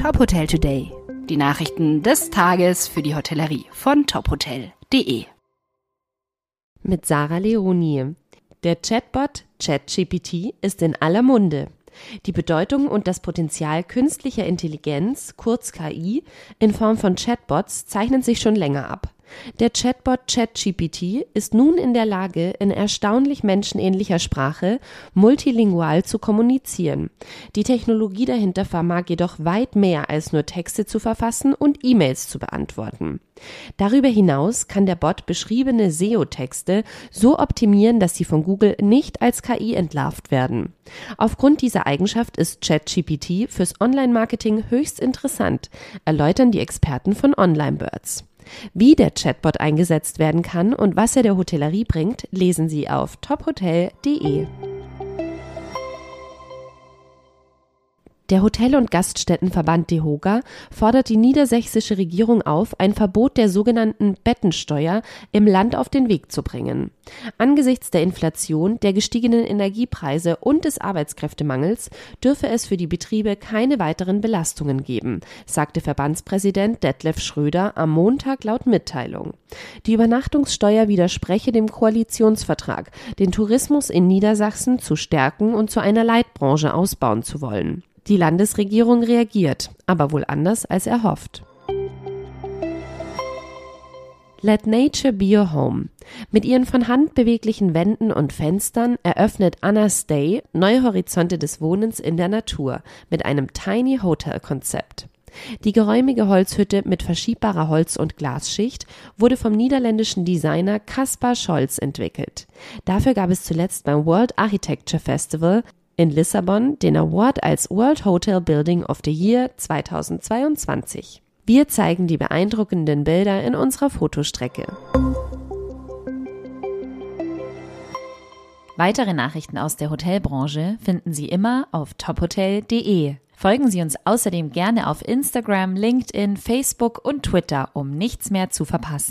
Top Hotel Today. Die Nachrichten des Tages für die Hotellerie von tophotel.de. Mit Sarah Leonie. Der Chatbot ChatGPT ist in aller Munde. Die Bedeutung und das Potenzial künstlicher Intelligenz, kurz KI, in Form von Chatbots zeichnen sich schon länger ab. Der Chatbot ChatGPT ist nun in der Lage, in erstaunlich menschenähnlicher Sprache multilingual zu kommunizieren. Die Technologie dahinter vermag jedoch weit mehr als nur Texte zu verfassen und E-Mails zu beantworten. Darüber hinaus kann der Bot beschriebene SEO-Texte so optimieren, dass sie von Google nicht als KI entlarvt werden. Aufgrund dieser Eigenschaft ist ChatGPT fürs Online-Marketing höchst interessant, erläutern die Experten von OnlineBirds. Wie der Chatbot eingesetzt werden kann und was er der Hotellerie bringt, lesen Sie auf tophotel.de. Der Hotel- und Gaststättenverband DEHOGA fordert die niedersächsische Regierung auf, ein Verbot der sogenannten Bettensteuer im Land auf den Weg zu bringen. Angesichts der Inflation, der gestiegenen Energiepreise und des Arbeitskräftemangels dürfe es für die Betriebe keine weiteren Belastungen geben, sagte Verbandspräsident Detlef Schröder am Montag laut Mitteilung. Die Übernachtungssteuer widerspreche dem Koalitionsvertrag, den Tourismus in Niedersachsen zu stärken und zu einer Leitbranche ausbauen zu wollen. Die Landesregierung reagiert, aber wohl anders als erhofft. Let Nature Be Your Home. Mit ihren von Hand beweglichen Wänden und Fenstern eröffnet Anna Stay neue Horizonte des Wohnens in der Natur mit einem Tiny Hotel Konzept. Die geräumige Holzhütte mit verschiebbarer Holz- und Glasschicht wurde vom niederländischen Designer Caspar Scholz entwickelt. Dafür gab es zuletzt beim World Architecture Festival in Lissabon den Award als World Hotel Building of the Year 2022. Wir zeigen die beeindruckenden Bilder in unserer Fotostrecke. Weitere Nachrichten aus der Hotelbranche finden Sie immer auf tophotel.de. Folgen Sie uns außerdem gerne auf Instagram, LinkedIn, Facebook und Twitter, um nichts mehr zu verpassen.